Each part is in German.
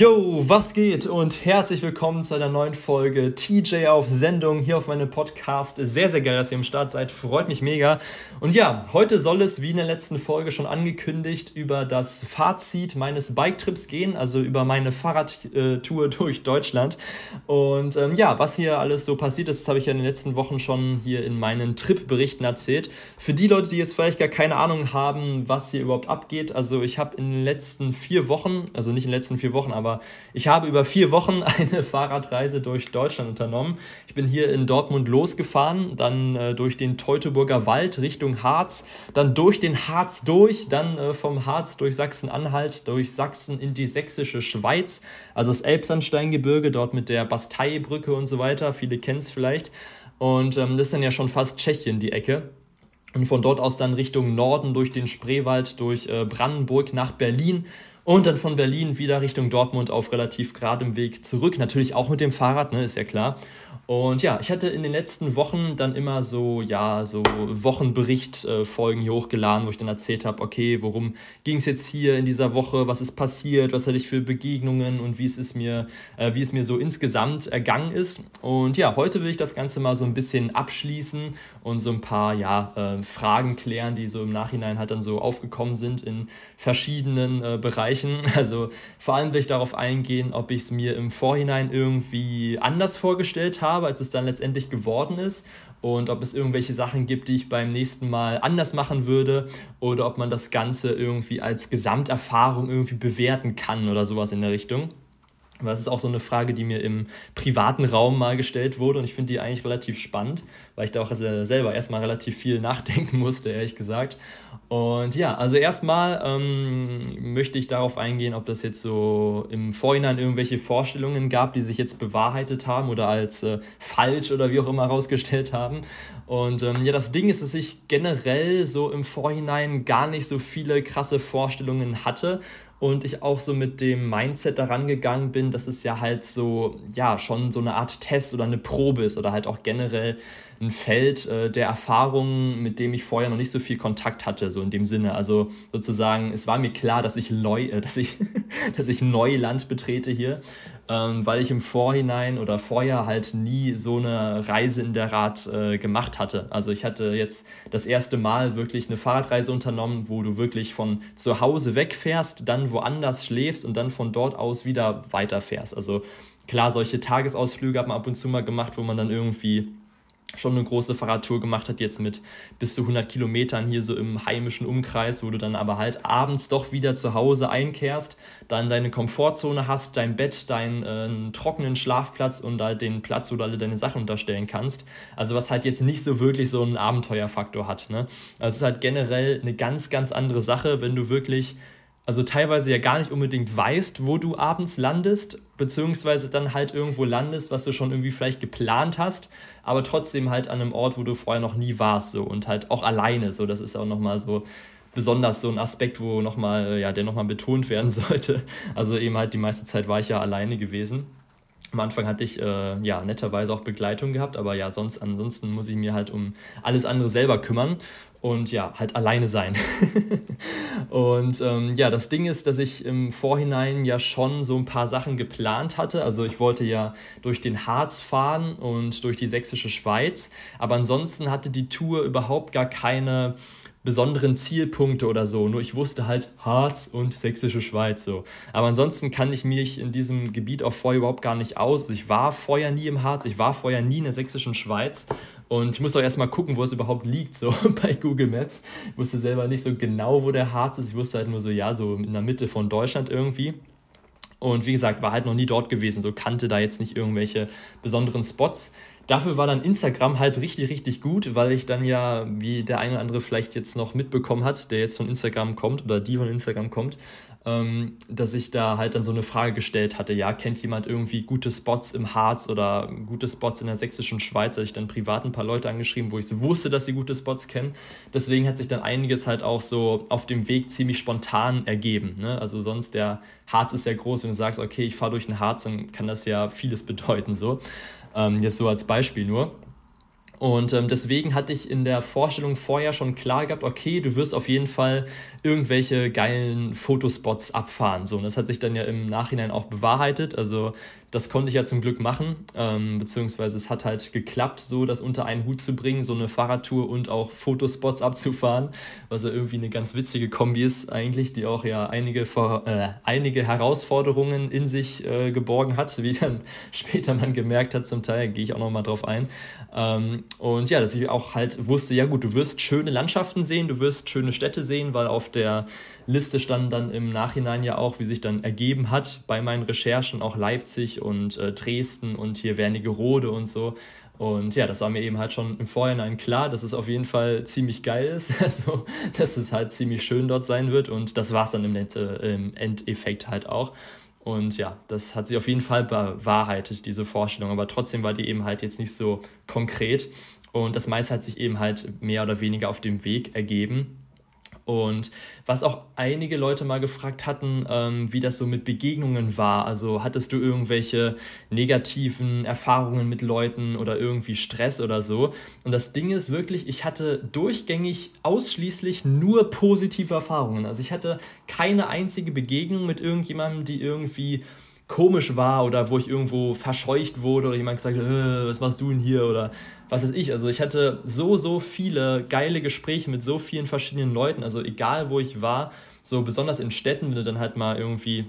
Yo, was geht und herzlich willkommen zu einer neuen Folge TJ auf Sendung hier auf meinem Podcast. Sehr, sehr geil, dass ihr im Start seid, freut mich mega. Und ja, heute soll es, wie in der letzten Folge schon angekündigt, über das Fazit meines Bike-Trips gehen, also über meine Fahrradtour durch Deutschland. Und ähm, ja, was hier alles so passiert ist, das habe ich ja in den letzten Wochen schon hier in meinen Trip-Berichten erzählt. Für die Leute, die jetzt vielleicht gar keine Ahnung haben, was hier überhaupt abgeht, also ich habe in den letzten vier Wochen, also nicht in den letzten vier Wochen, aber aber ich habe über vier Wochen eine Fahrradreise durch Deutschland unternommen. Ich bin hier in Dortmund losgefahren, dann äh, durch den Teutoburger Wald Richtung Harz, dann durch den Harz durch, dann äh, vom Harz durch Sachsen-Anhalt, durch Sachsen in die sächsische Schweiz, also das Elbsandsteingebirge, dort mit der Basteibrücke und so weiter. Viele kennen es vielleicht. Und ähm, das ist dann ja schon fast Tschechien, die Ecke. Und von dort aus dann Richtung Norden durch den Spreewald, durch äh, Brandenburg nach Berlin und dann von Berlin wieder Richtung Dortmund auf relativ geradem Weg zurück. Natürlich auch mit dem Fahrrad, ne, ist ja klar. Und ja, ich hatte in den letzten Wochen dann immer so, ja, so Wochenbericht-Folgen hier hochgeladen, wo ich dann erzählt habe, okay, worum ging es jetzt hier in dieser Woche, was ist passiert, was hatte ich für Begegnungen und wie es, ist mir, äh, wie es mir so insgesamt ergangen ist. Und ja, heute will ich das Ganze mal so ein bisschen abschließen und so ein paar, ja, äh, Fragen klären, die so im Nachhinein halt dann so aufgekommen sind in verschiedenen äh, Bereichen. Also vor allem will ich darauf eingehen, ob ich es mir im Vorhinein irgendwie anders vorgestellt habe, als es dann letztendlich geworden ist und ob es irgendwelche Sachen gibt, die ich beim nächsten Mal anders machen würde oder ob man das Ganze irgendwie als Gesamterfahrung irgendwie bewerten kann oder sowas in der Richtung. Das ist auch so eine Frage, die mir im privaten Raum mal gestellt wurde und ich finde die eigentlich relativ spannend, weil ich da auch selber erstmal relativ viel nachdenken musste, ehrlich gesagt. Und ja, also erstmal ähm, möchte ich darauf eingehen, ob das jetzt so im Vorhinein irgendwelche Vorstellungen gab, die sich jetzt bewahrheitet haben oder als äh, falsch oder wie auch immer herausgestellt haben. Und ähm, ja, das Ding ist, dass ich generell so im Vorhinein gar nicht so viele krasse Vorstellungen hatte und ich auch so mit dem Mindset daran gegangen bin, dass es ja halt so, ja, schon so eine Art Test oder eine Probe ist oder halt auch generell ein Feld äh, der Erfahrungen, mit dem ich vorher noch nicht so viel Kontakt hatte, so in dem Sinne. Also sozusagen, es war mir klar, dass ich, Leu äh, dass ich, dass ich Neuland betrete hier, ähm, weil ich im Vorhinein oder vorher halt nie so eine Reise in der Rad äh, gemacht hatte. Also ich hatte jetzt das erste Mal wirklich eine Fahrradreise unternommen, wo du wirklich von zu Hause wegfährst, dann woanders schläfst und dann von dort aus wieder weiterfährst. Also klar, solche Tagesausflüge hat man ab und zu mal gemacht, wo man dann irgendwie schon eine große Fahrradtour gemacht hat, jetzt mit bis zu 100 Kilometern hier so im heimischen Umkreis, wo du dann aber halt abends doch wieder zu Hause einkehrst, dann deine Komfortzone hast, dein Bett, deinen äh, trockenen Schlafplatz und halt den Platz, wo du alle deine Sachen unterstellen kannst. Also was halt jetzt nicht so wirklich so einen Abenteuerfaktor hat. Ne? Also es ist halt generell eine ganz, ganz andere Sache, wenn du wirklich also teilweise ja gar nicht unbedingt weißt, wo du abends landest, beziehungsweise dann halt irgendwo landest, was du schon irgendwie vielleicht geplant hast, aber trotzdem halt an einem Ort, wo du vorher noch nie warst, so und halt auch alleine, so, das ist auch nochmal so besonders so ein Aspekt, wo nochmal, ja, der nochmal betont werden sollte. Also eben halt die meiste Zeit war ich ja alleine gewesen. Am Anfang hatte ich äh, ja netterweise auch Begleitung gehabt, aber ja, sonst ansonsten muss ich mir halt um alles andere selber kümmern und ja, halt alleine sein. und ähm, ja, das Ding ist, dass ich im Vorhinein ja schon so ein paar Sachen geplant hatte. Also ich wollte ja durch den Harz fahren und durch die sächsische Schweiz, aber ansonsten hatte die Tour überhaupt gar keine besonderen Zielpunkte oder so. Nur ich wusste halt Harz und Sächsische Schweiz so. Aber ansonsten kann ich mich in diesem Gebiet auch vorher überhaupt gar nicht aus. Ich war vorher nie im Harz, ich war vorher nie in der Sächsischen Schweiz. Und ich muss auch erstmal gucken, wo es überhaupt liegt, so bei Google Maps. Ich wusste selber nicht so genau, wo der Harz ist. Ich wusste halt nur so, ja, so in der Mitte von Deutschland irgendwie. Und wie gesagt, war halt noch nie dort gewesen, so kannte da jetzt nicht irgendwelche besonderen Spots. Dafür war dann Instagram halt richtig, richtig gut, weil ich dann ja, wie der eine oder andere vielleicht jetzt noch mitbekommen hat, der jetzt von Instagram kommt oder die von Instagram kommt, ähm, dass ich da halt dann so eine Frage gestellt hatte, ja, kennt jemand irgendwie gute Spots im Harz oder gute Spots in der sächsischen Schweiz? Da ich dann privat ein paar Leute angeschrieben, wo ich so wusste, dass sie gute Spots kennen. Deswegen hat sich dann einiges halt auch so auf dem Weg ziemlich spontan ergeben. Ne? Also sonst der Harz ist ja groß, wenn du sagst, okay, ich fahre durch den Harz, dann kann das ja vieles bedeuten so. Ähm, jetzt so als Beispiel nur. Und ähm, deswegen hatte ich in der Vorstellung vorher schon klar gehabt, okay, du wirst auf jeden Fall irgendwelche geilen Fotospots abfahren. So, und das hat sich dann ja im Nachhinein auch bewahrheitet. Also das konnte ich ja zum Glück machen, ähm, beziehungsweise es hat halt geklappt, so das unter einen Hut zu bringen, so eine Fahrradtour und auch Fotospots abzufahren, was ja irgendwie eine ganz witzige Kombi ist eigentlich, die auch ja einige, äh, einige Herausforderungen in sich äh, geborgen hat, wie dann später man gemerkt hat zum Teil, gehe ich auch nochmal drauf ein. Ähm, und ja, dass ich auch halt wusste, ja gut, du wirst schöne Landschaften sehen, du wirst schöne Städte sehen, weil auf der Liste stand dann im Nachhinein ja auch, wie sich dann ergeben hat bei meinen Recherchen, auch Leipzig und äh, Dresden und hier Wernigerode und so. Und ja, das war mir eben halt schon im Vorhinein klar, dass es auf jeden Fall ziemlich geil ist, also dass es halt ziemlich schön dort sein wird und das war es dann im, Net, äh, im Endeffekt halt auch. Und ja, das hat sich auf jeden Fall bewahrheitet, diese Vorstellung, aber trotzdem war die eben halt jetzt nicht so konkret und das meiste hat sich eben halt mehr oder weniger auf dem Weg ergeben. Und was auch einige Leute mal gefragt hatten, ähm, wie das so mit Begegnungen war. Also hattest du irgendwelche negativen Erfahrungen mit Leuten oder irgendwie Stress oder so. Und das Ding ist wirklich, ich hatte durchgängig ausschließlich nur positive Erfahrungen. Also ich hatte keine einzige Begegnung mit irgendjemandem, die irgendwie komisch war oder wo ich irgendwo verscheucht wurde oder jemand gesagt hat, äh, was machst du denn hier oder was weiß ich. Also ich hatte so, so viele geile Gespräche mit so vielen verschiedenen Leuten. Also egal wo ich war, so besonders in Städten, wenn du dann halt mal irgendwie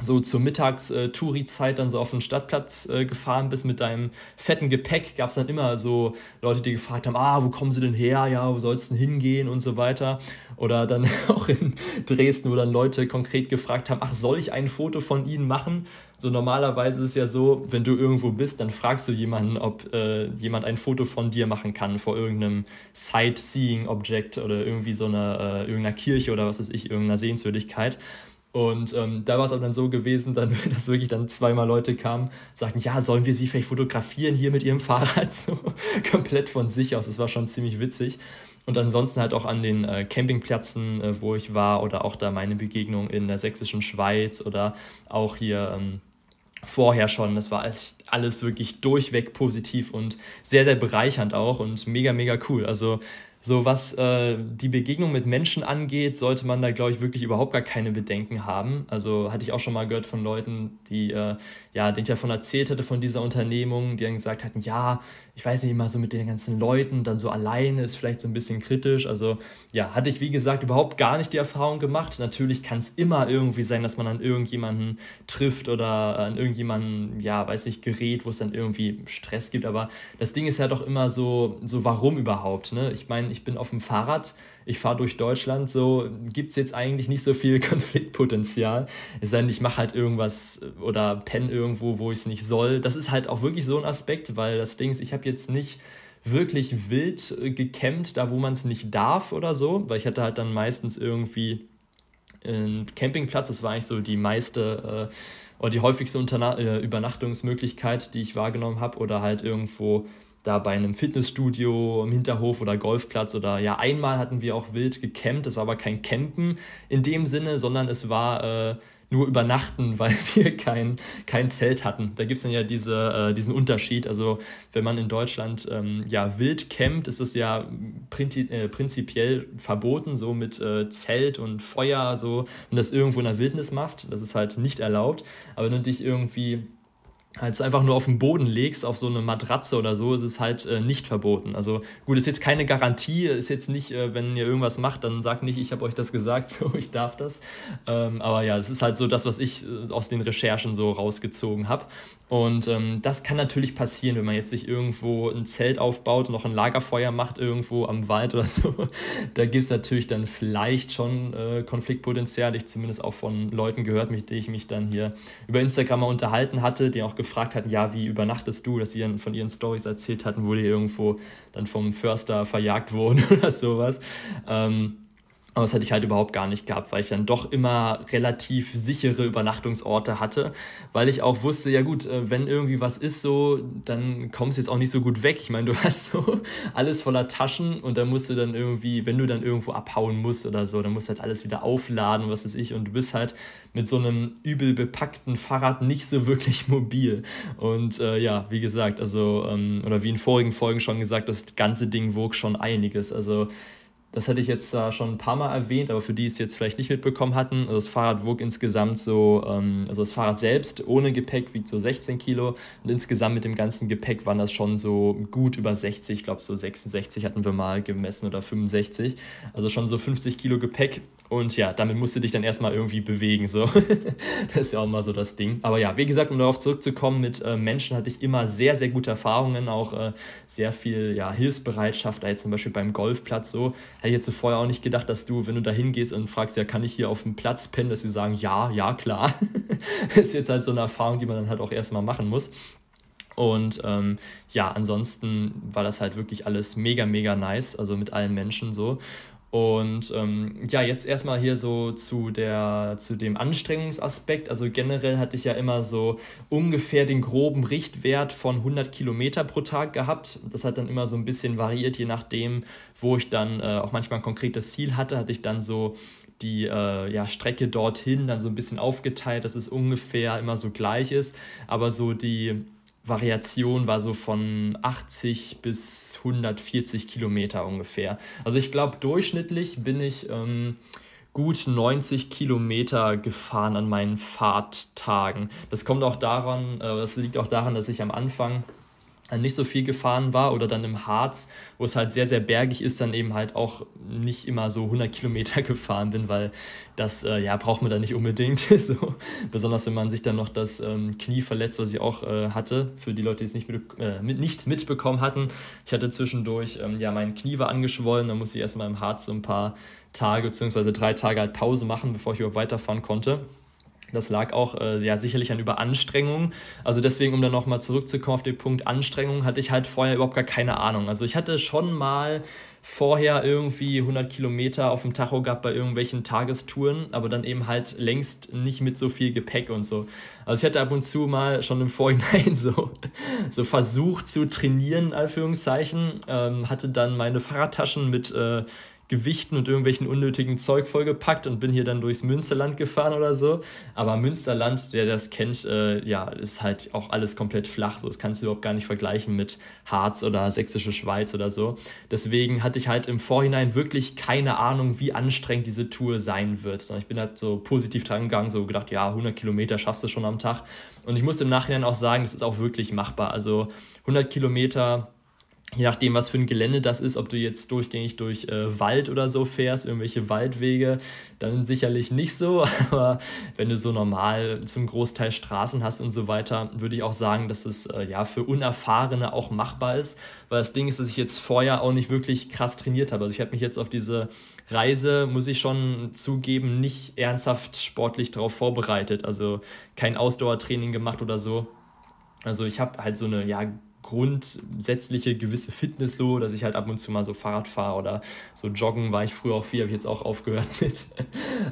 so zur Mittags-Touri-Zeit dann so auf den Stadtplatz äh, gefahren bist mit deinem fetten Gepäck, gab es dann immer so Leute, die gefragt haben, ah, wo kommen sie denn her, ja, wo sollst du denn hingehen und so weiter. Oder dann auch in Dresden, wo dann Leute konkret gefragt haben, ach, soll ich ein Foto von ihnen machen? So normalerweise ist es ja so, wenn du irgendwo bist, dann fragst du jemanden, ob äh, jemand ein Foto von dir machen kann vor irgendeinem Sightseeing-Objekt oder irgendwie so einer, äh, irgendeiner Kirche oder was weiß ich, irgendeiner Sehenswürdigkeit. Und ähm, da war es aber dann so gewesen, dann, dass wirklich dann zweimal Leute kamen, sagten, ja, sollen wir sie vielleicht fotografieren hier mit ihrem Fahrrad? So komplett von sich aus. Das war schon ziemlich witzig. Und ansonsten halt auch an den äh, Campingplätzen, äh, wo ich war, oder auch da meine Begegnung in der sächsischen Schweiz oder auch hier ähm, vorher schon. Das war alles wirklich durchweg positiv und sehr, sehr bereichernd auch und mega, mega cool. Also so was äh, die Begegnung mit Menschen angeht, sollte man da, glaube ich, wirklich überhaupt gar keine Bedenken haben. Also hatte ich auch schon mal gehört von Leuten, die, äh, ja, denen ich davon erzählt hatte, von dieser Unternehmung, die dann gesagt hatten, ja, ich weiß nicht immer so mit den ganzen Leuten, dann so alleine ist vielleicht so ein bisschen kritisch. Also ja, hatte ich wie gesagt überhaupt gar nicht die Erfahrung gemacht. Natürlich kann es immer irgendwie sein, dass man an irgendjemanden trifft oder an irgendjemanden, ja, weiß nicht, gerät, wo es dann irgendwie Stress gibt. Aber das Ding ist ja doch immer so, so warum überhaupt? Ne? Ich meine, ich bin auf dem Fahrrad ich fahre durch Deutschland, so gibt es jetzt eigentlich nicht so viel Konfliktpotenzial. Es sei denn, ich mache halt irgendwas oder penne irgendwo, wo ich es nicht soll. Das ist halt auch wirklich so ein Aspekt, weil das Ding ist, ich habe jetzt nicht wirklich wild äh, gekämmt, da wo man es nicht darf oder so, weil ich hatte halt dann meistens irgendwie einen Campingplatz, das war eigentlich so die meiste äh, oder die häufigste Unterna äh, Übernachtungsmöglichkeit, die ich wahrgenommen habe, oder halt irgendwo da bei einem Fitnessstudio im Hinterhof oder Golfplatz oder ja, einmal hatten wir auch wild gecampt, das war aber kein Campen in dem Sinne, sondern es war äh, nur übernachten, weil wir kein, kein Zelt hatten. Da gibt es dann ja diese, äh, diesen Unterschied. Also wenn man in Deutschland ähm, ja wild campt, ist es ja prinzi äh, prinzipiell verboten, so mit äh, Zelt und Feuer, so, wenn du das irgendwo in der Wildnis machst. Das ist halt nicht erlaubt. Aber wenn du dich irgendwie halt so einfach nur auf den Boden legst, auf so eine Matratze oder so, ist es halt äh, nicht verboten. Also gut, ist jetzt keine Garantie, ist jetzt nicht, äh, wenn ihr irgendwas macht, dann sagt nicht, ich habe euch das gesagt, so, ich darf das. Ähm, aber ja, es ist halt so das, was ich äh, aus den Recherchen so rausgezogen habe. Und ähm, das kann natürlich passieren, wenn man jetzt sich irgendwo ein Zelt aufbaut, noch ein Lagerfeuer macht irgendwo am Wald oder so. da gibt es natürlich dann vielleicht schon äh, Konfliktpotenzial. Ich zumindest auch von Leuten gehört, mit denen ich mich dann hier über Instagram mal unterhalten hatte, die auch gefragt hatten, ja, wie übernachtest du, dass sie von ihren Stories erzählt hatten, wo die irgendwo dann vom Förster verjagt wurden oder sowas. Ähm, Aber das hatte ich halt überhaupt gar nicht gehabt, weil ich dann doch immer relativ sichere Übernachtungsorte hatte, weil ich auch wusste, ja gut, äh, wenn irgendwie was ist so, dann kommst du jetzt auch nicht so gut weg. Ich meine, du hast so alles voller Taschen und dann musst du dann irgendwie, wenn du dann irgendwo abhauen musst oder so, dann musst du halt alles wieder aufladen, was weiß ich, und du bist halt mit so einem übel bepackten Fahrrad nicht so wirklich mobil. Und äh, ja, wie gesagt, also, ähm, oder wie in vorigen Folgen schon gesagt, das ganze Ding wog schon einiges. Also das hatte ich jetzt äh, schon ein paar Mal erwähnt, aber für die es jetzt vielleicht nicht mitbekommen hatten, also das Fahrrad wog insgesamt so, ähm, also das Fahrrad selbst ohne Gepäck wiegt so 16 Kilo und insgesamt mit dem ganzen Gepäck waren das schon so gut über 60, ich glaube so 66 hatten wir mal gemessen oder 65, also schon so 50 Kilo Gepäck und ja, damit musst du dich dann erstmal irgendwie bewegen, so. das ist ja auch mal so das Ding. Aber ja, wie gesagt, um darauf zurückzukommen, mit äh, Menschen hatte ich immer sehr, sehr gute Erfahrungen, auch äh, sehr viel ja, Hilfsbereitschaft, jetzt zum Beispiel beim Golfplatz so hätte ich jetzt vorher auch nicht gedacht, dass du, wenn du da hingehst und fragst, ja, kann ich hier auf dem Platz pennen, dass sie sagen, ja, ja, klar. ist jetzt halt so eine Erfahrung, die man dann halt auch erstmal machen muss. Und ähm, ja, ansonsten war das halt wirklich alles mega, mega nice, also mit allen Menschen so. Und ähm, ja, jetzt erstmal hier so zu, der, zu dem Anstrengungsaspekt. Also generell hatte ich ja immer so ungefähr den groben Richtwert von 100 Kilometer pro Tag gehabt. Das hat dann immer so ein bisschen variiert, je nachdem, wo ich dann äh, auch manchmal ein konkretes Ziel hatte, hatte ich dann so die äh, ja, Strecke dorthin dann so ein bisschen aufgeteilt, dass es ungefähr immer so gleich ist. Aber so die Variation war so von 80 bis 140 Kilometer ungefähr. Also ich glaube, durchschnittlich bin ich ähm, gut 90 Kilometer gefahren an meinen Fahrttagen. Das kommt auch daran, äh, das liegt auch daran, dass ich am Anfang nicht so viel gefahren war oder dann im Harz, wo es halt sehr, sehr bergig ist, dann eben halt auch nicht immer so 100 Kilometer gefahren bin, weil das, äh, ja, braucht man da nicht unbedingt. so. Besonders wenn man sich dann noch das ähm, Knie verletzt, was ich auch äh, hatte, für die Leute, die es nicht, mit, äh, mit, nicht mitbekommen hatten. Ich hatte zwischendurch, ähm, ja, mein Knie war angeschwollen, dann musste ich erstmal im Harz so ein paar Tage, beziehungsweise drei Tage halt Pause machen, bevor ich überhaupt weiterfahren konnte. Das lag auch äh, ja, sicherlich an Überanstrengung. Also deswegen, um dann nochmal zurückzukommen auf den Punkt Anstrengung, hatte ich halt vorher überhaupt gar keine Ahnung. Also ich hatte schon mal vorher irgendwie 100 Kilometer auf dem Tacho gehabt bei irgendwelchen Tagestouren, aber dann eben halt längst nicht mit so viel Gepäck und so. Also ich hatte ab und zu mal schon im Vorhinein so, so versucht zu trainieren, in Anführungszeichen, ähm, hatte dann meine Fahrradtaschen mit... Äh, Gewichten und irgendwelchen unnötigen Zeug vollgepackt und bin hier dann durchs Münsterland gefahren oder so. Aber Münsterland, der das kennt, äh, ja, ist halt auch alles komplett flach. So, das kannst du überhaupt gar nicht vergleichen mit Harz oder Sächsische Schweiz oder so. Deswegen hatte ich halt im Vorhinein wirklich keine Ahnung, wie anstrengend diese Tour sein wird. Ich bin halt so positiv dran gegangen, so gedacht, ja, 100 Kilometer schaffst du schon am Tag. Und ich muss im Nachhinein auch sagen, das ist auch wirklich machbar. Also 100 Kilometer je nachdem, was für ein Gelände das ist, ob du jetzt durchgängig durch äh, Wald oder so fährst, irgendwelche Waldwege, dann sicherlich nicht so. Aber wenn du so normal zum Großteil Straßen hast und so weiter, würde ich auch sagen, dass es äh, ja für Unerfahrene auch machbar ist. Weil das Ding ist, dass ich jetzt vorher auch nicht wirklich krass trainiert habe. Also ich habe mich jetzt auf diese Reise, muss ich schon zugeben, nicht ernsthaft sportlich darauf vorbereitet. Also kein Ausdauertraining gemacht oder so. Also ich habe halt so eine ja, grundsätzliche gewisse Fitness so, dass ich halt ab und zu mal so Fahrrad fahre oder so joggen war ich früher auch viel, habe ich jetzt auch aufgehört mit.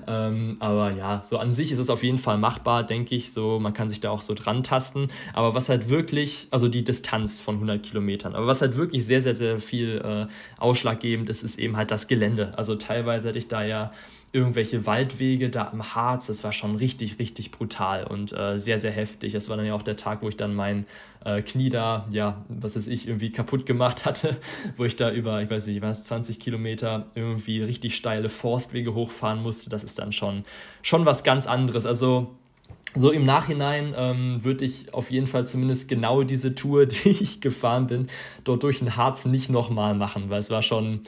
ähm, aber ja, so an sich ist es auf jeden Fall machbar, denke ich, so man kann sich da auch so dran tasten, aber was halt wirklich, also die Distanz von 100 Kilometern, aber was halt wirklich sehr, sehr, sehr viel äh, ausschlaggebend ist, ist eben halt das Gelände. Also teilweise hätte ich da ja irgendwelche Waldwege da im Harz. Das war schon richtig, richtig brutal und äh, sehr, sehr heftig. Das war dann ja auch der Tag, wo ich dann mein äh, Knie da, ja, was weiß ich, irgendwie kaputt gemacht hatte, wo ich da über, ich weiß nicht, was, 20 Kilometer irgendwie richtig steile Forstwege hochfahren musste. Das ist dann schon, schon was ganz anderes. Also so im Nachhinein ähm, würde ich auf jeden Fall zumindest genau diese Tour, die ich gefahren bin, dort durch den Harz nicht nochmal machen, weil es war schon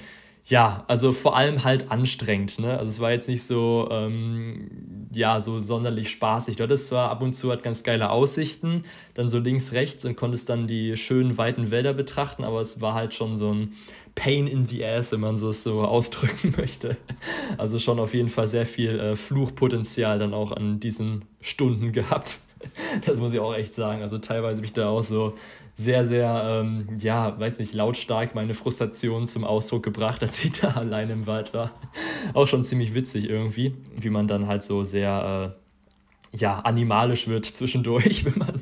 ja, also vor allem halt anstrengend. Ne? Also es war jetzt nicht so, ähm, ja, so sonderlich spaßig. Du hattest zwar ab und zu halt ganz geile Aussichten, dann so links, rechts und konntest dann die schönen weiten Wälder betrachten, aber es war halt schon so ein Pain in the Ass, wenn man so es so ausdrücken möchte. Also schon auf jeden Fall sehr viel äh, Fluchpotenzial dann auch an diesen Stunden gehabt. das muss ich auch echt sagen. Also teilweise habe ich da auch so sehr, sehr, ähm, ja, weiß nicht, lautstark meine Frustration zum Ausdruck gebracht, als ich da alleine im Wald war. Auch schon ziemlich witzig irgendwie, wie man dann halt so sehr, äh, ja, animalisch wird zwischendurch, wenn man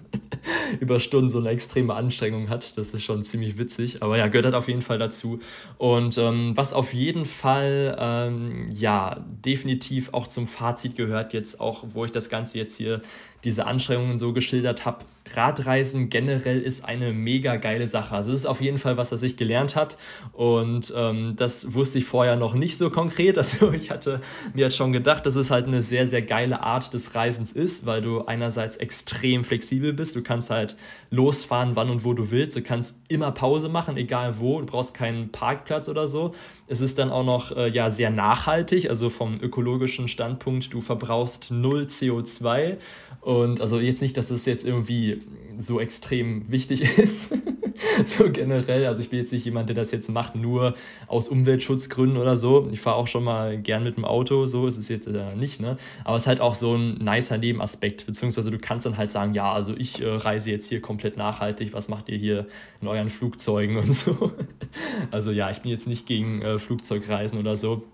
über Stunden so eine extreme Anstrengung hat. Das ist schon ziemlich witzig. Aber ja, gehört halt auf jeden Fall dazu. Und ähm, was auf jeden Fall, ähm, ja, definitiv auch zum Fazit gehört, jetzt auch, wo ich das Ganze jetzt hier diese Anstrengungen so geschildert habe. Radreisen generell ist eine mega geile Sache. Also es ist auf jeden Fall was, was ich gelernt habe und ähm, das wusste ich vorher noch nicht so konkret. Also ich hatte mir jetzt schon gedacht, dass es halt eine sehr, sehr geile Art des Reisens ist, weil du einerseits extrem flexibel bist. Du kannst halt losfahren, wann und wo du willst. Du kannst immer Pause machen, egal wo. Du brauchst keinen Parkplatz oder so. Es ist dann auch noch äh, ja, sehr nachhaltig, also vom ökologischen Standpunkt. Du verbrauchst null CO2 und also jetzt nicht, dass es jetzt irgendwie so extrem wichig ist, so generell. Also ich bin jetzt nicht jemand, der das jetzt macht, nur aus Umweltschutzgründen oder so. Ich fahre auch schon mal gern mit dem Auto, so ist es jetzt äh, nicht, ne? Aber es ist halt auch so ein nicer Nebenaspekt, beziehungsweise du kannst dann halt sagen, ja, also ich äh, reise jetzt hier komplett nachhaltig, was macht ihr hier in euren Flugzeugen und so. Also ja, ich bin jetzt nicht gegen äh, Flugzeugreisen oder so.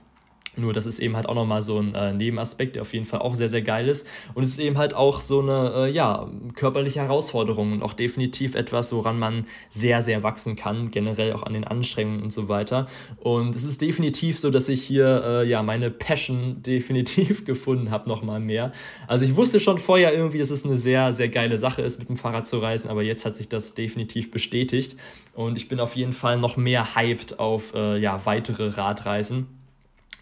Nur das ist eben halt auch nochmal so ein äh, Nebenaspekt, der auf jeden Fall auch sehr, sehr geil ist. Und es ist eben halt auch so eine, äh, ja, körperliche Herausforderung und auch definitiv etwas, woran man sehr, sehr wachsen kann, generell auch an den Anstrengungen und so weiter. Und es ist definitiv so, dass ich hier, äh, ja, meine Passion definitiv gefunden habe, nochmal mehr. Also ich wusste schon vorher irgendwie, dass es eine sehr, sehr geile Sache ist, mit dem Fahrrad zu reisen, aber jetzt hat sich das definitiv bestätigt. Und ich bin auf jeden Fall noch mehr hyped auf, äh, ja, weitere Radreisen.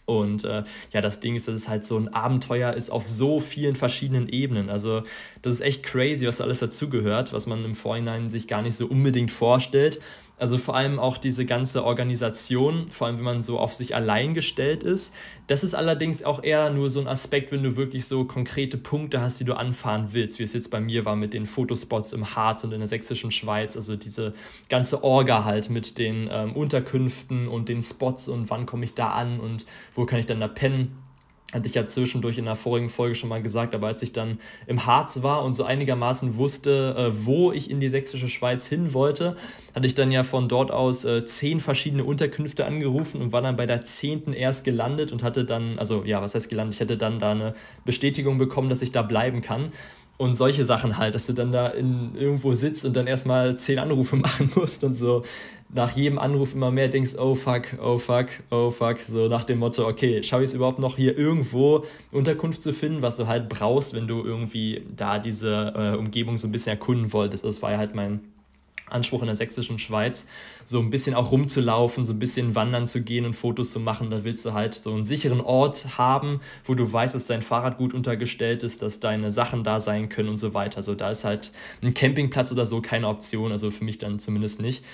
Und äh, ja, das Ding ist, dass es halt so ein Abenteuer ist auf so vielen verschiedenen Ebenen. Also das ist echt crazy, was alles dazugehört, was man im Vorhinein sich gar nicht so unbedingt vorstellt. Also vor allem auch diese ganze Organisation, vor allem wenn man so auf sich allein gestellt ist. Das ist allerdings auch eher nur so ein Aspekt, wenn du wirklich so konkrete Punkte hast, die du anfahren willst, wie es jetzt bei mir war mit den Fotospots im Harz und in der sächsischen Schweiz. Also diese ganze Orga halt mit den ähm, Unterkünften und den Spots und wann komme ich da an und wo kann ich dann da pennen hatte ich ja zwischendurch in der vorigen Folge schon mal gesagt, aber als ich dann im Harz war und so einigermaßen wusste, äh, wo ich in die sächsische Schweiz hin wollte, hatte ich dann ja von dort aus äh, zehn verschiedene Unterkünfte angerufen und war dann bei der zehnten erst gelandet und hatte dann, also ja, was heißt gelandet? Ich hätte dann da eine Bestätigung bekommen, dass ich da bleiben kann. Und solche Sachen halt, dass du dann da in, irgendwo sitzt und dann erstmal zehn Anrufe machen musst und so nach jedem Anruf immer mehr denkst, oh fuck, oh fuck, oh fuck, so nach dem Motto, okay, schaffe ich es überhaupt noch hier irgendwo Unterkunft zu finden, was du halt brauchst, wenn du irgendwie da diese äh, Umgebung so ein bisschen erkunden wolltest. Das war ja halt mein Anspruch in der sächsischen Schweiz, so ein bisschen auch rumzulaufen, so ein bisschen wandern zu gehen und Fotos zu machen. Da willst du halt so einen sicheren Ort haben, wo du weißt, dass dein Fahrrad gut untergestellt ist, dass deine Sachen da sein können und so weiter. Also da ist halt ein Campingplatz oder so keine Option, also für mich dann zumindest nicht.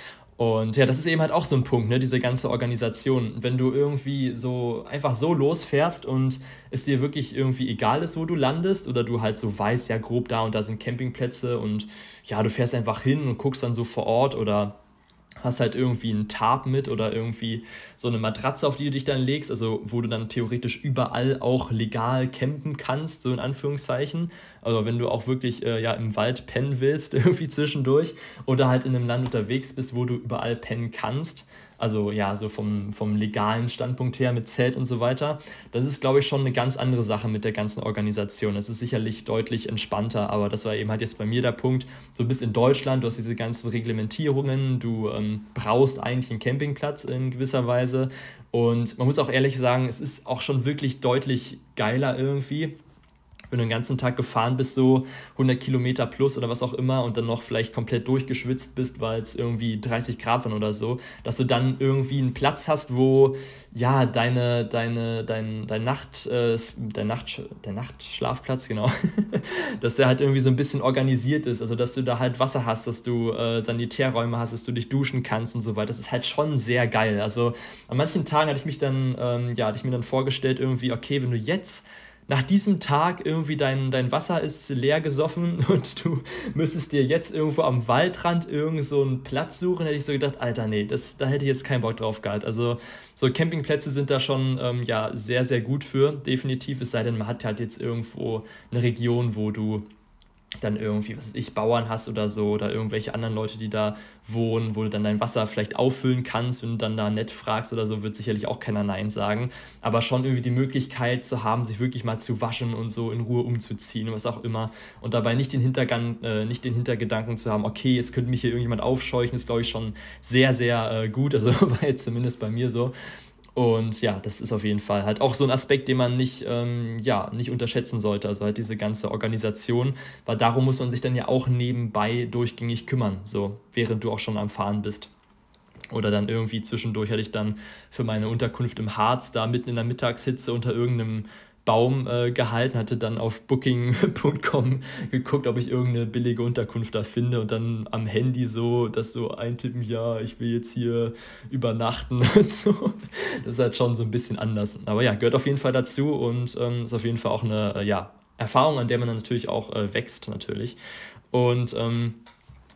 Und ja, das ist eben halt auch so ein Punkt, ne, diese ganze Organisation. Wenn du irgendwie so einfach so losfährst und es dir wirklich irgendwie egal ist, wo du landest, oder du halt so weißt, ja, grob da und da sind Campingplätze und ja, du fährst einfach hin und guckst dann so vor Ort oder hast halt irgendwie einen Tarp mit oder irgendwie so eine Matratze, auf die du dich dann legst, also wo du dann theoretisch überall auch legal campen kannst, so in Anführungszeichen. Also wenn du auch wirklich äh, ja, im Wald pennen willst, irgendwie zwischendurch, oder halt in einem Land unterwegs bist, wo du überall pennen kannst, also ja, so vom, vom legalen Standpunkt her mit Zelt und so weiter. Das ist, glaube ich, schon eine ganz andere Sache mit der ganzen Organisation. Das ist sicherlich deutlich entspannter, aber das war eben halt jetzt bei mir der Punkt. So bist in Deutschland, du hast diese ganzen Reglementierungen, du ähm, brauchst eigentlich einen Campingplatz in gewisser Weise. Und man muss auch ehrlich sagen, es ist auch schon wirklich deutlich geiler irgendwie wenn du den ganzen Tag gefahren bist, so 100 Kilometer plus oder was auch immer und dann noch vielleicht komplett durchgeschwitzt bist, weil es irgendwie 30 Grad waren oder so, dass du dann irgendwie einen Platz hast, wo ja deine, deine, dein, dein, Nacht, äh, dein, Nacht, dein Nachtschlafplatz, genau, dass der halt irgendwie so ein bisschen organisiert ist, also dass du da halt Wasser hast, dass du äh, Sanitärräume hast, dass du dich duschen kannst und so weiter. Das ist halt schon sehr geil. Also an manchen Tagen hatte ich mich dann, ähm, ja, hatte ich mir dann vorgestellt, irgendwie, okay, wenn du jetzt nach diesem Tag irgendwie dein, dein Wasser ist leer gesoffen und du müsstest dir jetzt irgendwo am Waldrand irgend so einen Platz suchen, hätte ich so gedacht, Alter, nee, das, da hätte ich jetzt keinen Bock drauf gehabt. Also so Campingplätze sind da schon ähm, ja, sehr, sehr gut für, definitiv. Es sei denn, man hat halt jetzt irgendwo eine Region, wo du dann irgendwie, was weiß ich, Bauern hast oder so oder irgendwelche anderen Leute, die da wohnen, wo du dann dein Wasser vielleicht auffüllen kannst, wenn du dann da nett fragst oder so, wird sicherlich auch keiner Nein sagen. Aber schon irgendwie die Möglichkeit zu haben, sich wirklich mal zu waschen und so in Ruhe umzuziehen und was auch immer. Und dabei nicht den, Hintergang, äh, nicht den Hintergedanken zu haben, okay, jetzt könnte mich hier irgendjemand aufscheuchen, ist glaube ich schon sehr, sehr äh, gut. Also war jetzt zumindest bei mir so. Und ja, das ist auf jeden Fall halt auch so ein Aspekt, den man nicht, ähm, ja, nicht unterschätzen sollte. Also halt diese ganze Organisation, weil darum muss man sich dann ja auch nebenbei durchgängig kümmern, so während du auch schon am Fahren bist. Oder dann irgendwie zwischendurch hatte ich dann für meine Unterkunft im Harz da mitten in der Mittagshitze unter irgendeinem Baum äh, gehalten, hatte dann auf booking.com geguckt, ob ich irgendeine billige Unterkunft da finde und dann am Handy so das so eintippen, ja, ich will jetzt hier übernachten und so. Das ist halt schon so ein bisschen anders. Aber ja, gehört auf jeden Fall dazu und ähm, ist auf jeden Fall auch eine äh, ja, Erfahrung, an der man natürlich auch äh, wächst natürlich. Und ähm,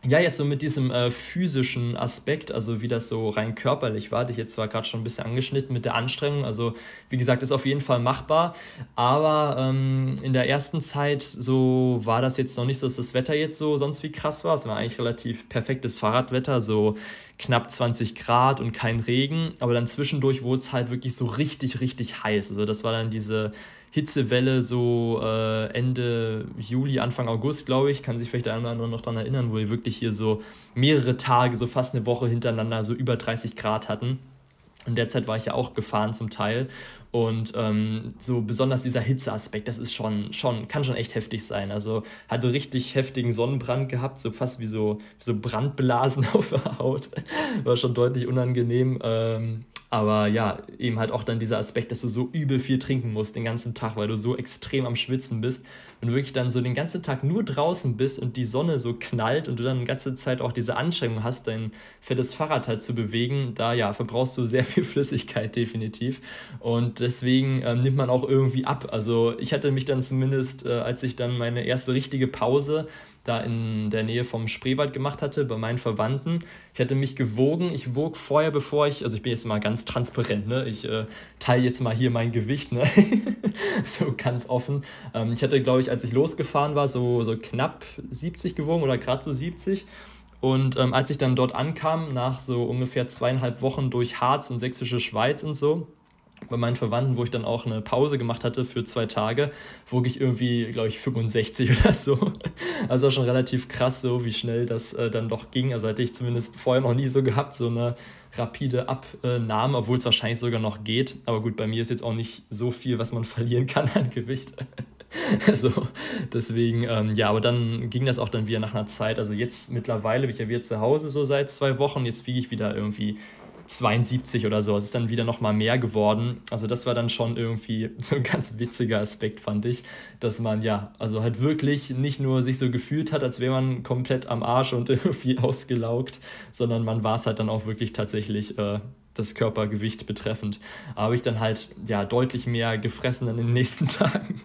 ja, jetzt so mit diesem äh, physischen Aspekt, also wie das so rein körperlich war, hatte ich jetzt zwar gerade schon ein bisschen angeschnitten mit der Anstrengung, also wie gesagt, ist auf jeden Fall machbar, aber ähm, in der ersten Zeit so war das jetzt noch nicht so, dass das Wetter jetzt so sonst wie krass war. Es war eigentlich relativ perfektes Fahrradwetter, so knapp 20 Grad und kein Regen, aber dann zwischendurch wurde es halt wirklich so richtig, richtig heiß. Also das war dann diese Hitzewelle so äh, Ende Juli, Anfang August, glaube ich, kann sich vielleicht der eine oder andere noch daran erinnern, wo wir wirklich hier so mehrere Tage, so fast eine Woche hintereinander so über 30 Grad hatten. In der Zeit war ich ja auch gefahren zum Teil. Und ähm, so besonders dieser Hitzeaspekt, das ist schon, schon, kann schon echt heftig sein. Also hatte richtig heftigen Sonnenbrand gehabt, so fast wie so, so Brandblasen auf der Haut. War schon deutlich unangenehm. Ähm, aber ja, eben halt auch dann dieser Aspekt, dass du so übel viel trinken musst den ganzen Tag, weil du so extrem am Schwitzen bist und wirklich dann so den ganzen Tag nur draußen bist und die Sonne so knallt und du dann die ganze Zeit auch diese Anstrengung hast, dein fettes Fahrrad halt zu bewegen, da ja, verbrauchst du sehr viel Flüssigkeit definitiv. Und deswegen ähm, nimmt man auch irgendwie ab. Also ich hatte mich dann zumindest, äh, als ich dann meine erste richtige Pause da in der Nähe vom Spreewald gemacht hatte, bei meinen Verwandten. Ich hatte mich gewogen. Ich wog vorher, bevor ich, also ich bin jetzt mal ganz transparent, ne? Ich äh, teile jetzt mal hier mein Gewicht, ne? so ganz offen. Ähm, ich hatte, glaube ich, als ich losgefahren war, so, so knapp 70 gewogen oder gerade so 70. Und ähm, als ich dann dort ankam, nach so ungefähr zweieinhalb Wochen durch Harz und Sächsische Schweiz und so, bei meinen Verwandten, wo ich dann auch eine Pause gemacht hatte für zwei Tage, wog ich irgendwie, glaube ich, 65 oder so. Also schon relativ krass, so wie schnell das äh, dann doch ging. Also hatte ich zumindest vorher noch nie so gehabt, so eine rapide Abnahme, obwohl es wahrscheinlich sogar noch geht. Aber gut, bei mir ist jetzt auch nicht so viel, was man verlieren kann an Gewicht. Also deswegen, ähm, ja, aber dann ging das auch dann wieder nach einer Zeit. Also jetzt mittlerweile bin ich ja wieder zu Hause so seit zwei Wochen. Jetzt wiege ich wieder irgendwie 72 oder so. Es ist dann wieder noch mal mehr geworden. Also das war dann schon irgendwie so ein ganz witziger Aspekt, fand ich, dass man ja, also halt wirklich nicht nur sich so gefühlt hat, als wäre man komplett am Arsch und irgendwie ausgelaugt, sondern man war es halt dann auch wirklich tatsächlich äh, das Körpergewicht betreffend. Habe ich dann halt ja deutlich mehr gefressen in den nächsten Tagen.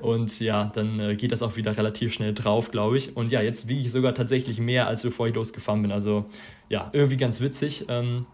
Und ja, dann äh, geht das auch wieder relativ schnell drauf, glaube ich. Und ja, jetzt wiege ich sogar tatsächlich mehr, als bevor ich losgefahren bin. Also ja, irgendwie ganz witzig. Ähm,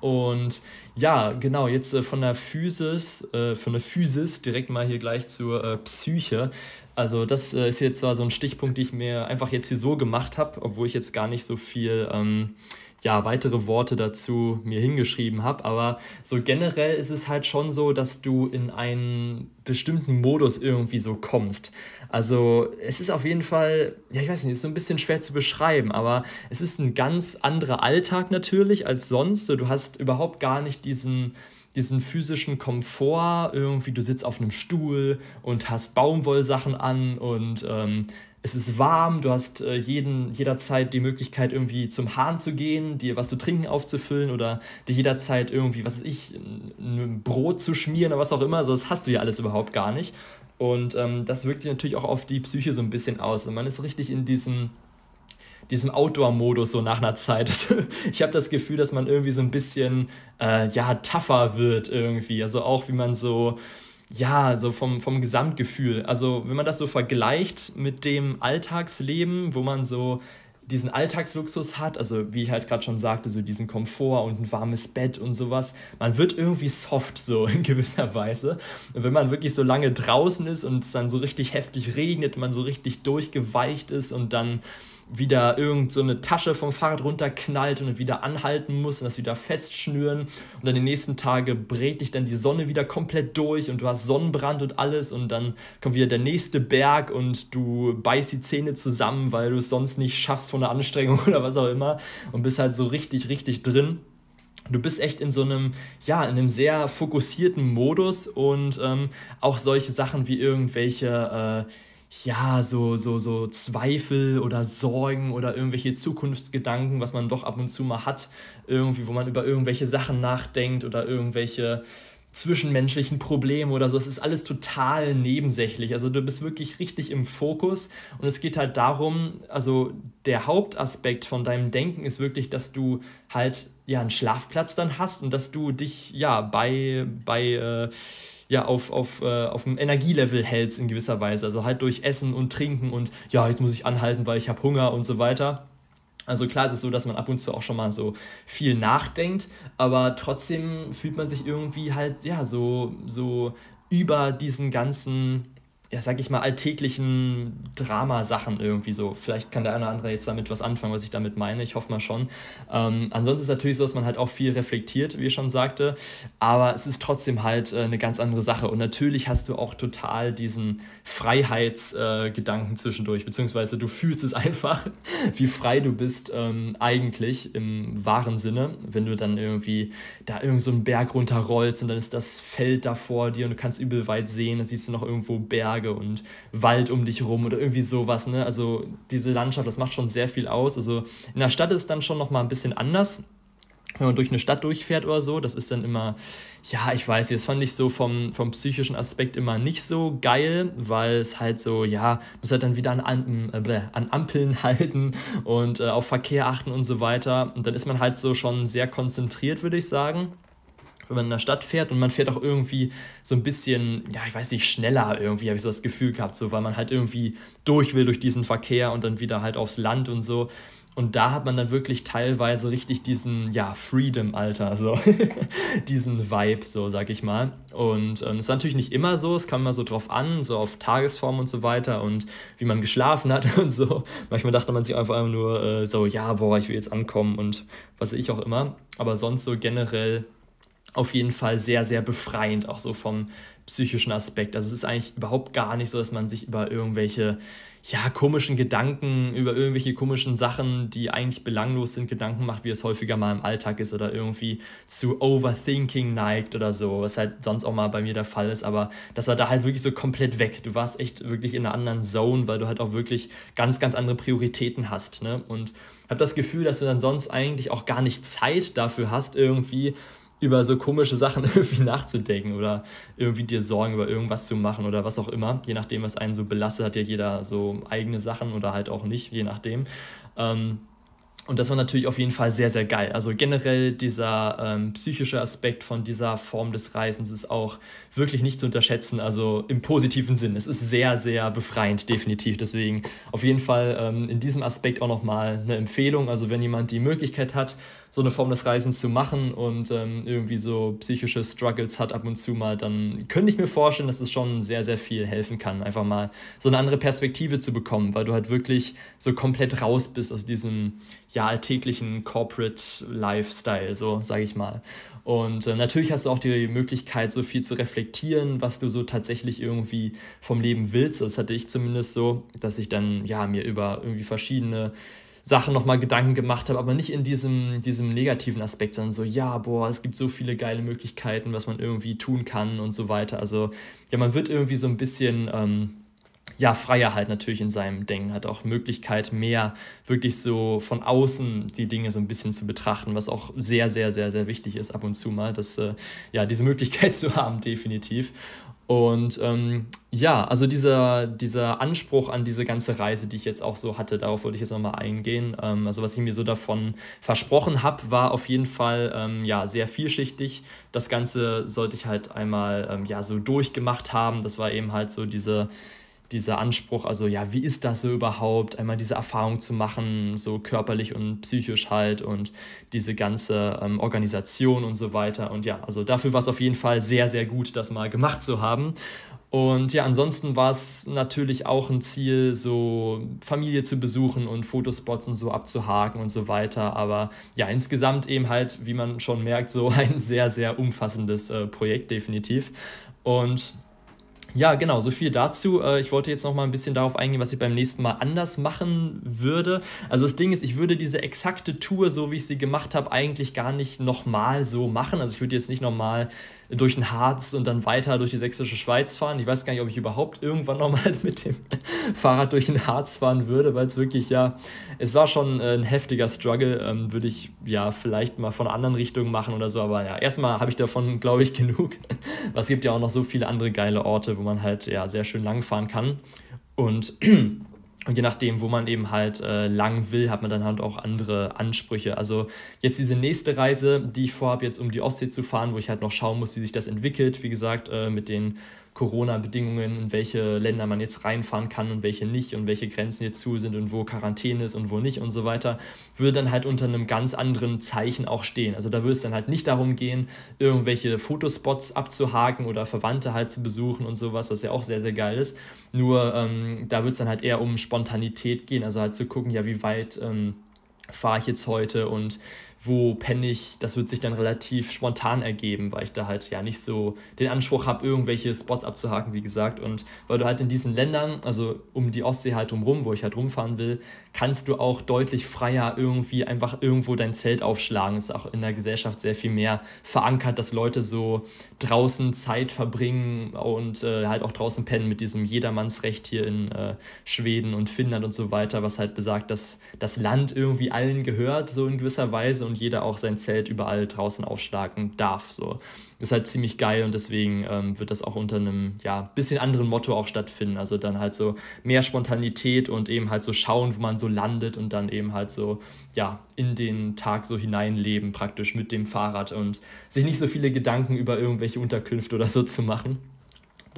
und ja, genau, jetzt äh, von der Physis, äh, von der Physis direkt mal hier gleich zur äh, Psyche. Also das äh, ist jetzt zwar so ein Stichpunkt, den ich mir einfach jetzt hier so gemacht habe, obwohl ich jetzt gar nicht so viel ähm, ja, weitere Worte dazu mir hingeschrieben habe. Aber so generell ist es halt schon so, dass du in einen bestimmten Modus irgendwie so kommst. Also es ist auf jeden Fall, ja, ich weiß nicht, ist so ein bisschen schwer zu beschreiben, aber es ist ein ganz anderer Alltag natürlich als sonst. So, du hast überhaupt gar nicht diesen diesen physischen Komfort, irgendwie du sitzt auf einem Stuhl und hast Baumwollsachen an und ähm, es ist warm, du hast äh, jeden, jederzeit die Möglichkeit, irgendwie zum Hahn zu gehen, dir was zu trinken aufzufüllen oder dir jederzeit irgendwie, was weiß ich, ein Brot zu schmieren oder was auch immer. Also das hast du ja alles überhaupt gar nicht. Und ähm, das wirkt sich natürlich auch auf die Psyche so ein bisschen aus. Und man ist richtig in diesem, diesem Outdoor-Modus so nach einer Zeit. Also, ich habe das Gefühl, dass man irgendwie so ein bisschen äh, ja, tougher wird irgendwie. Also auch wie man so ja, so vom, vom Gesamtgefühl. Also wenn man das so vergleicht mit dem Alltagsleben, wo man so diesen Alltagsluxus hat, also wie ich halt gerade schon sagte, so diesen Komfort und ein warmes Bett und sowas, man wird irgendwie soft so in gewisser Weise. Und wenn man wirklich so lange draußen ist und es dann so richtig heftig regnet, man so richtig durchgeweicht ist und dann wieder irgend so eine Tasche vom Fahrrad runterknallt und wieder anhalten muss und das wieder festschnüren. Und dann die nächsten Tage brät dich dann die Sonne wieder komplett durch und du hast Sonnenbrand und alles. Und dann kommt wieder der nächste Berg und du beißt die Zähne zusammen, weil du es sonst nicht schaffst von der Anstrengung oder was auch immer. Und bist halt so richtig, richtig drin. Du bist echt in so einem, ja, in einem sehr fokussierten Modus. Und ähm, auch solche Sachen wie irgendwelche, äh, ja, so, so, so Zweifel oder Sorgen oder irgendwelche Zukunftsgedanken, was man doch ab und zu mal hat, irgendwie, wo man über irgendwelche Sachen nachdenkt oder irgendwelche zwischenmenschlichen Probleme oder so. Es ist alles total nebensächlich. Also du bist wirklich richtig im Fokus und es geht halt darum, also der Hauptaspekt von deinem Denken ist wirklich, dass du halt ja einen Schlafplatz dann hast und dass du dich ja bei, bei äh, ja, auf, auf, äh, auf dem Energielevel hältst in gewisser Weise. Also halt durch Essen und Trinken und ja, jetzt muss ich anhalten, weil ich habe Hunger und so weiter. Also klar ist es so, dass man ab und zu auch schon mal so viel nachdenkt, aber trotzdem fühlt man sich irgendwie halt, ja, so, so über diesen ganzen ja, sag ich mal, alltäglichen Dramasachen irgendwie so. Vielleicht kann der eine oder andere jetzt damit was anfangen, was ich damit meine. Ich hoffe mal schon. Ähm, ansonsten ist es natürlich so, dass man halt auch viel reflektiert, wie ich schon sagte. Aber es ist trotzdem halt äh, eine ganz andere Sache. Und natürlich hast du auch total diesen Freiheitsgedanken äh, zwischendurch, beziehungsweise du fühlst es einfach, wie frei du bist ähm, eigentlich im wahren Sinne, wenn du dann irgendwie da irgend so einen Berg runterrollst und dann ist das Feld da vor dir und du kannst übel weit sehen, dann siehst du noch irgendwo Berge Berge und Wald um dich rum oder irgendwie sowas. Ne? Also diese Landschaft, das macht schon sehr viel aus. Also in der Stadt ist es dann schon nochmal ein bisschen anders. Wenn man durch eine Stadt durchfährt oder so, das ist dann immer, ja, ich weiß das fand ich so vom, vom psychischen Aspekt immer nicht so geil, weil es halt so, ja, muss halt dann wieder an, an, äh, an Ampeln halten und äh, auf Verkehr achten und so weiter. Und dann ist man halt so schon sehr konzentriert, würde ich sagen wenn man in der Stadt fährt und man fährt auch irgendwie so ein bisschen, ja, ich weiß nicht, schneller irgendwie, habe ich so das Gefühl gehabt, so, weil man halt irgendwie durch will durch diesen Verkehr und dann wieder halt aufs Land und so. Und da hat man dann wirklich teilweise richtig diesen, ja, Freedom-Alter, so, diesen Vibe, so, sag ich mal. Und ähm, ist natürlich nicht immer so, es kam immer so drauf an, so auf Tagesform und so weiter und wie man geschlafen hat und so. Manchmal dachte man sich einfach nur äh, so, ja, boah, ich will jetzt ankommen und was ich auch immer. Aber sonst so generell auf jeden Fall sehr, sehr befreiend, auch so vom psychischen Aspekt. Also es ist eigentlich überhaupt gar nicht so, dass man sich über irgendwelche ja, komischen Gedanken, über irgendwelche komischen Sachen, die eigentlich belanglos sind, Gedanken macht, wie es häufiger mal im Alltag ist oder irgendwie zu Overthinking neigt oder so, was halt sonst auch mal bei mir der Fall ist, aber das war da halt wirklich so komplett weg. Du warst echt wirklich in einer anderen Zone, weil du halt auch wirklich ganz, ganz andere Prioritäten hast. Ne? Und habe das Gefühl, dass du dann sonst eigentlich auch gar nicht Zeit dafür hast, irgendwie über so komische Sachen irgendwie nachzudenken oder irgendwie dir Sorgen über irgendwas zu machen oder was auch immer. Je nachdem, was einen so belastet, hat ja jeder so eigene Sachen oder halt auch nicht, je nachdem. Ähm, und das war natürlich auf jeden Fall sehr, sehr geil. Also generell dieser ähm, psychische Aspekt von dieser Form des Reisens ist auch wirklich nicht zu unterschätzen, also im positiven Sinn. Es ist sehr, sehr befreiend, definitiv. Deswegen auf jeden Fall ähm, in diesem Aspekt auch nochmal eine Empfehlung. Also wenn jemand die Möglichkeit hat, so eine Form des Reisens zu machen und ähm, irgendwie so psychische Struggles hat ab und zu mal, dann könnte ich mir vorstellen, dass es schon sehr, sehr viel helfen kann, einfach mal so eine andere Perspektive zu bekommen, weil du halt wirklich so komplett raus bist aus diesem ja, alltäglichen Corporate Lifestyle, so sage ich mal. Und äh, natürlich hast du auch die Möglichkeit, so viel zu reflektieren, was du so tatsächlich irgendwie vom Leben willst. Das hatte ich zumindest so, dass ich dann ja mir über irgendwie verschiedene Sachen nochmal Gedanken gemacht habe, aber nicht in diesem, diesem negativen Aspekt, sondern so, ja, boah, es gibt so viele geile Möglichkeiten, was man irgendwie tun kann und so weiter. Also, ja, man wird irgendwie so ein bisschen, ähm, ja, freier halt natürlich in seinem Denken, hat auch Möglichkeit, mehr wirklich so von außen die Dinge so ein bisschen zu betrachten, was auch sehr, sehr, sehr, sehr wichtig ist ab und zu mal, dass, äh, ja, diese Möglichkeit zu haben, definitiv. Und ähm, ja, also dieser, dieser Anspruch an diese ganze Reise, die ich jetzt auch so hatte, darauf wollte ich jetzt nochmal eingehen. Ähm, also was ich mir so davon versprochen habe, war auf jeden Fall ähm, ja, sehr vielschichtig. Das Ganze sollte ich halt einmal ähm, ja, so durchgemacht haben. Das war eben halt so diese dieser Anspruch, also ja, wie ist das so überhaupt, einmal diese Erfahrung zu machen, so körperlich und psychisch halt und diese ganze ähm, Organisation und so weiter. Und ja, also dafür war es auf jeden Fall sehr, sehr gut, das mal gemacht zu haben. Und ja, ansonsten war es natürlich auch ein Ziel, so Familie zu besuchen und Fotospots und so abzuhaken und so weiter. Aber ja, insgesamt eben halt, wie man schon merkt, so ein sehr, sehr umfassendes äh, Projekt definitiv. Und ja, genau, so viel dazu. Äh, ich wollte jetzt noch mal ein bisschen darauf eingehen, was ich beim nächsten Mal anders machen würde. Also das Ding ist, ich würde diese exakte Tour, so wie ich sie gemacht habe, eigentlich gar nicht nochmal so machen. Also ich würde jetzt nicht nochmal durch den Harz und dann weiter durch die sächsische Schweiz fahren. Ich weiß gar nicht, ob ich überhaupt irgendwann nochmal mit dem Fahrrad durch den Harz fahren würde, weil es wirklich, ja, es war schon äh, ein heftiger Struggle. Ähm, würde ich ja vielleicht mal von anderen Richtungen machen oder so, aber ja, erstmal habe ich davon, glaube ich, genug. es gibt ja auch noch so viele andere geile Orte, wo man halt ja sehr schön langfahren kann. Und Und je nachdem, wo man eben halt äh, lang will, hat man dann halt auch andere Ansprüche. Also jetzt diese nächste Reise, die ich vorhabe, jetzt um die Ostsee zu fahren, wo ich halt noch schauen muss, wie sich das entwickelt. Wie gesagt, äh, mit den Corona-Bedingungen, in welche Länder man jetzt reinfahren kann und welche nicht und welche Grenzen jetzt zu sind und wo Quarantäne ist und wo nicht und so weiter, würde dann halt unter einem ganz anderen Zeichen auch stehen. Also da würde es dann halt nicht darum gehen, irgendwelche Fotospots abzuhaken oder Verwandte halt zu besuchen und sowas, was ja auch sehr, sehr geil ist. Nur ähm, da wird es dann halt eher um Spontanität gehen, also halt zu gucken, ja, wie weit ähm, fahre ich jetzt heute und wo penne ich, das wird sich dann relativ spontan ergeben, weil ich da halt ja nicht so den Anspruch habe, irgendwelche Spots abzuhaken, wie gesagt. Und weil du halt in diesen Ländern, also um die Ostsee halt drumherum, wo ich halt rumfahren will, kannst du auch deutlich freier irgendwie einfach irgendwo dein Zelt aufschlagen. ist auch in der Gesellschaft sehr viel mehr verankert, dass Leute so draußen Zeit verbringen und äh, halt auch draußen pennen mit diesem Jedermannsrecht hier in äh, Schweden und Finnland und so weiter, was halt besagt, dass das Land irgendwie allen gehört, so in gewisser Weise und jeder auch sein Zelt überall draußen aufschlagen darf. So. Das ist halt ziemlich geil und deswegen ähm, wird das auch unter einem ja, bisschen anderen Motto auch stattfinden. Also dann halt so mehr Spontanität und eben halt so schauen, wo man so landet und dann eben halt so ja, in den Tag so hineinleben praktisch mit dem Fahrrad und sich nicht so viele Gedanken über irgendwelche Unterkünfte oder so zu machen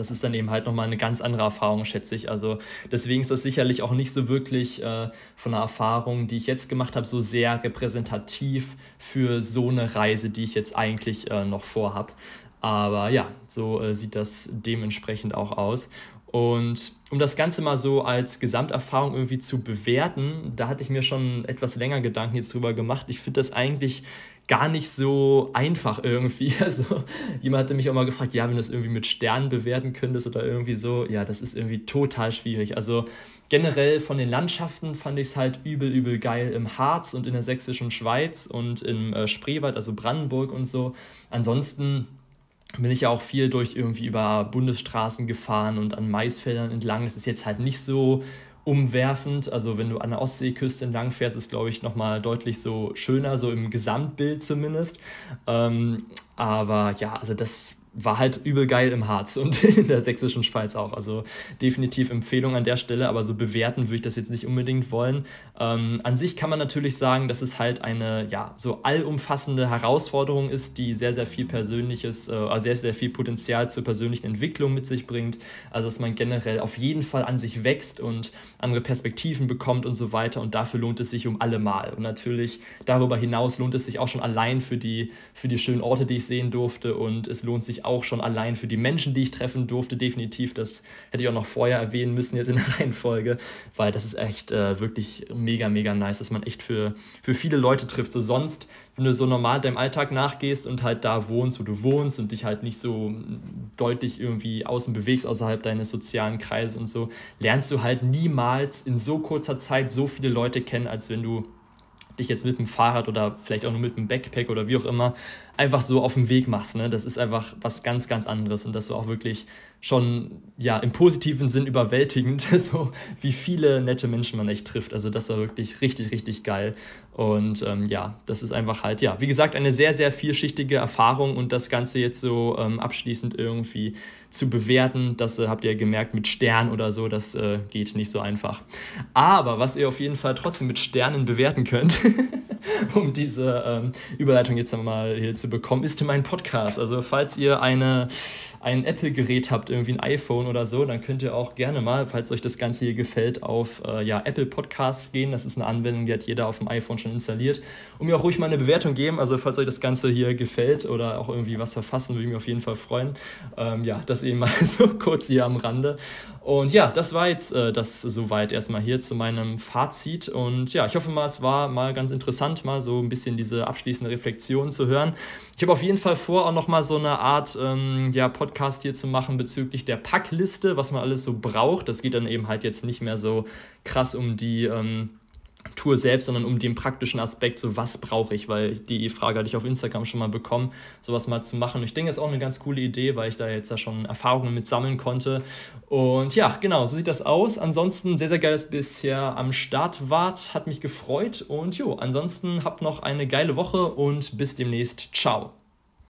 das ist dann eben halt nochmal eine ganz andere Erfahrung, schätze ich. Also deswegen ist das sicherlich auch nicht so wirklich äh, von der Erfahrung, die ich jetzt gemacht habe, so sehr repräsentativ für so eine Reise, die ich jetzt eigentlich äh, noch vorhab. Aber ja, so äh, sieht das dementsprechend auch aus. Und um das Ganze mal so als Gesamterfahrung irgendwie zu bewerten, da hatte ich mir schon etwas länger Gedanken jetzt drüber gemacht. Ich finde das eigentlich gar nicht so einfach irgendwie. Also jemand hatte mich auch mal gefragt, ja, wenn du das irgendwie mit Sternen bewerten könntest oder irgendwie so, ja, das ist irgendwie total schwierig. Also generell von den Landschaften fand ich es halt übel, übel geil im Harz und in der sächsischen Schweiz und im äh, Spreewald, also Brandenburg und so. Ansonsten bin ich ja auch viel durch irgendwie über Bundesstraßen gefahren und an Maisfeldern entlang. Das ist jetzt halt nicht so umwerfend. Also wenn du an der Ostseeküste entlang fährst, ist glaube ich nochmal deutlich so schöner, so im Gesamtbild zumindest. Ähm, aber ja, also das war halt übel geil im Harz und in der sächsischen Schweiz auch. Also definitiv Empfehlung an der Stelle, aber so bewerten würde ich das jetzt nicht unbedingt wollen. Ähm, an sich kann man natürlich sagen, dass es halt eine ja, so allumfassende Herausforderung ist, die sehr, sehr viel Persönliches, äh, also sehr, sehr viel Potenzial zur persönlichen Entwicklung mit sich bringt. Also dass man generell auf jeden Fall an sich wächst und andere Perspektiven bekommt und so weiter. Und dafür lohnt es sich um alle Mal. Und natürlich darüber hinaus lohnt es sich auch schon allein für die, für die schönen Orte, die ich sehen durfte. Und es lohnt sich auch schon allein für die Menschen, die ich treffen durfte, definitiv. Das hätte ich auch noch vorher erwähnen müssen, jetzt in der Reihenfolge, weil das ist echt äh, wirklich mega, mega nice, dass man echt für, für viele Leute trifft. So sonst, wenn du so normal deinem Alltag nachgehst und halt da wohnst, wo du wohnst und dich halt nicht so deutlich irgendwie außen bewegst, außerhalb deines sozialen Kreises und so, lernst du halt niemals in so kurzer Zeit so viele Leute kennen, als wenn du dich jetzt mit dem Fahrrad oder vielleicht auch nur mit dem Backpack oder wie auch immer einfach so auf den Weg machst. Ne? Das ist einfach was ganz, ganz anderes und das war auch wirklich schon ja im positiven Sinn überwältigend, so wie viele nette Menschen man echt trifft. Also das war wirklich richtig, richtig geil. Und ähm, ja, das ist einfach halt, ja, wie gesagt, eine sehr, sehr vielschichtige Erfahrung und das Ganze jetzt so ähm, abschließend irgendwie zu bewerten, das äh, habt ihr gemerkt mit Stern oder so, das äh, geht nicht so einfach. Aber was ihr auf jeden Fall trotzdem mit Sternen bewerten könnt, um diese ähm, Überleitung jetzt nochmal hier zu bekommen, ist mein Podcast. Also falls ihr eine ein Apple-Gerät habt, irgendwie ein iPhone oder so, dann könnt ihr auch gerne mal, falls euch das Ganze hier gefällt, auf äh, ja, Apple Podcasts gehen. Das ist eine Anwendung, die hat jeder auf dem iPhone schon installiert. Und mir auch ruhig mal eine Bewertung geben. Also falls euch das Ganze hier gefällt oder auch irgendwie was verfassen, würde ich mich auf jeden Fall freuen. Ähm, ja, das eben mal so kurz hier am Rande. Und ja, das war jetzt äh, das soweit erstmal hier zu meinem Fazit. Und ja, ich hoffe mal, es war mal ganz interessant, mal so ein bisschen diese abschließende Reflexion zu hören. Ich habe auf jeden Fall vor, auch nochmal so eine Art ähm, ja, Podcast hier zu machen bezüglich der Packliste, was man alles so braucht. Das geht dann eben halt jetzt nicht mehr so krass um die. Ähm, Tour selbst, sondern um den praktischen Aspekt, so was brauche ich, weil die Frage hatte ich auf Instagram schon mal bekommen, sowas mal zu machen. Ich denke, das ist auch eine ganz coole Idee, weil ich da jetzt ja schon Erfahrungen mit sammeln konnte. Und ja, genau, so sieht das aus. Ansonsten sehr, sehr geil, dass bisher am Start wart, hat mich gefreut und jo, ansonsten habt noch eine geile Woche und bis demnächst. Ciao.